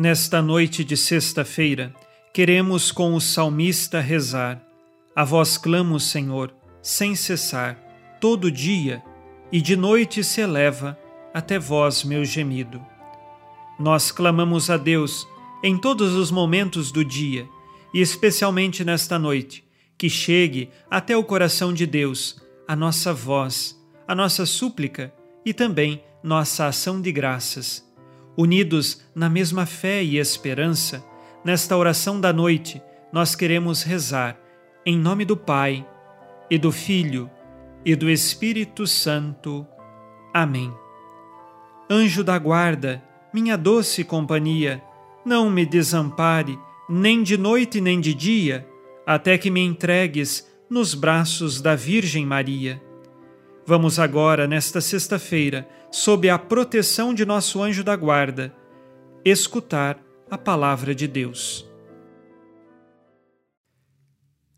Nesta noite de sexta-feira, queremos com o salmista rezar. A vós clamo, Senhor, sem cessar, todo dia, e de noite se eleva até vós meu gemido. Nós clamamos a Deus em todos os momentos do dia, e especialmente nesta noite, que chegue até o coração de Deus a nossa voz, a nossa súplica e também nossa ação de graças. Unidos na mesma fé e esperança, nesta oração da noite, nós queremos rezar em nome do Pai e do Filho e do Espírito Santo. Amém. Anjo da guarda, minha doce companhia, não me desampare, nem de noite nem de dia, até que me entregues nos braços da Virgem Maria. Vamos agora, nesta sexta-feira, sob a proteção de nosso anjo da guarda, escutar a palavra de Deus.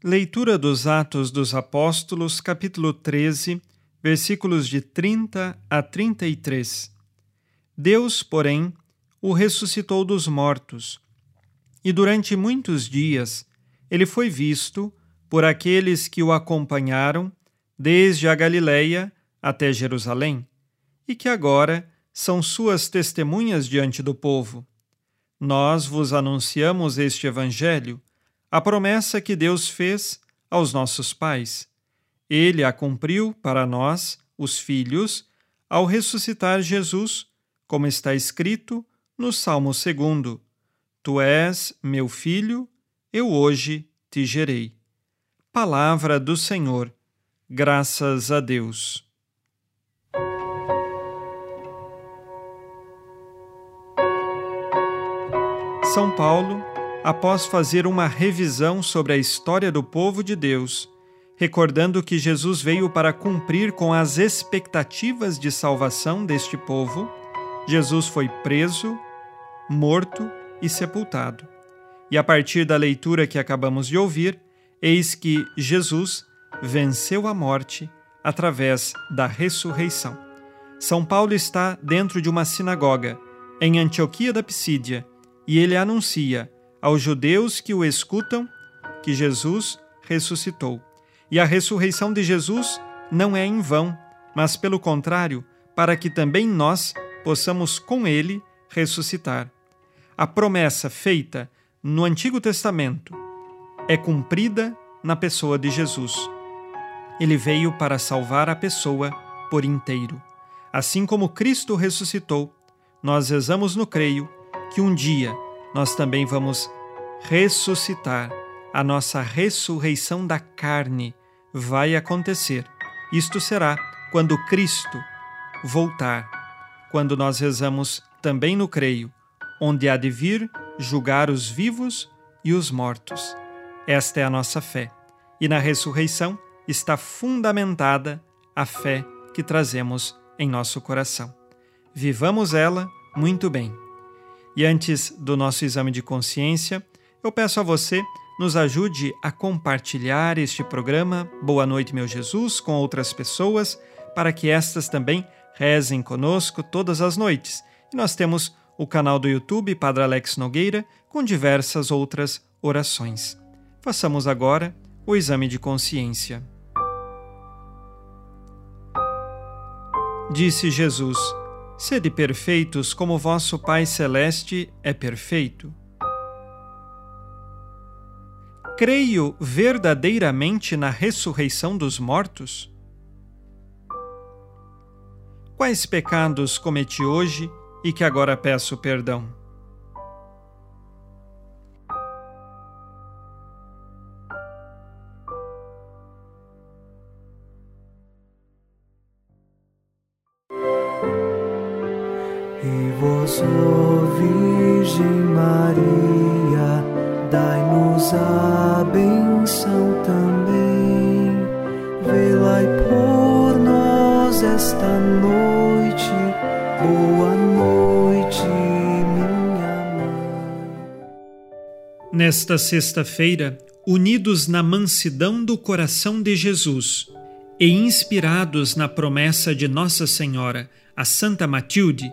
Leitura dos Atos dos Apóstolos, capítulo 13, versículos de 30 a 33. Deus, porém, o ressuscitou dos mortos, e durante muitos dias ele foi visto por aqueles que o acompanharam desde a Galileia até Jerusalém, e que agora são suas testemunhas diante do povo. Nós vos anunciamos este Evangelho a promessa que Deus fez aos nossos pais. Ele a cumpriu para nós, os filhos, ao ressuscitar Jesus, como está escrito no Salmo 2: Tu és meu filho, eu hoje te gerei. Palavra do Senhor, graças a Deus. São Paulo após fazer uma revisão sobre a história do povo de Deus, recordando que Jesus veio para cumprir com as expectativas de salvação deste povo, Jesus foi preso, morto e sepultado. E a partir da leitura que acabamos de ouvir, eis que Jesus venceu a morte através da ressurreição. São Paulo está dentro de uma sinagoga, em Antioquia da Pisídia, e ele anuncia aos judeus que o escutam que Jesus ressuscitou. E a ressurreição de Jesus não é em vão, mas pelo contrário, para que também nós possamos com ele ressuscitar. A promessa feita no Antigo Testamento é cumprida na pessoa de Jesus. Ele veio para salvar a pessoa por inteiro. Assim como Cristo ressuscitou, nós rezamos no creio que um dia nós também vamos ressuscitar. A nossa ressurreição da carne vai acontecer. Isto será quando Cristo voltar, quando nós rezamos também no creio, onde há de vir julgar os vivos e os mortos. Esta é a nossa fé. E na ressurreição está fundamentada a fé que trazemos em nosso coração. Vivamos ela muito bem. E antes do nosso exame de consciência, eu peço a você nos ajude a compartilhar este programa Boa Noite, meu Jesus, com outras pessoas, para que estas também rezem conosco todas as noites. E nós temos o canal do YouTube Padre Alex Nogueira com diversas outras orações. Façamos agora o exame de consciência. Disse Jesus: Sede perfeitos como vosso Pai Celeste é perfeito. Creio verdadeiramente na ressurreição dos mortos? Quais pecados cometi hoje e que agora peço perdão? E vós, Virgem Maria, dai-nos a benção também. Velai por nós esta noite. Boa noite, minha mãe. Nesta sexta-feira, unidos na mansidão do coração de Jesus e inspirados na promessa de Nossa Senhora, a Santa Matilde,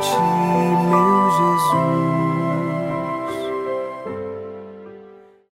情。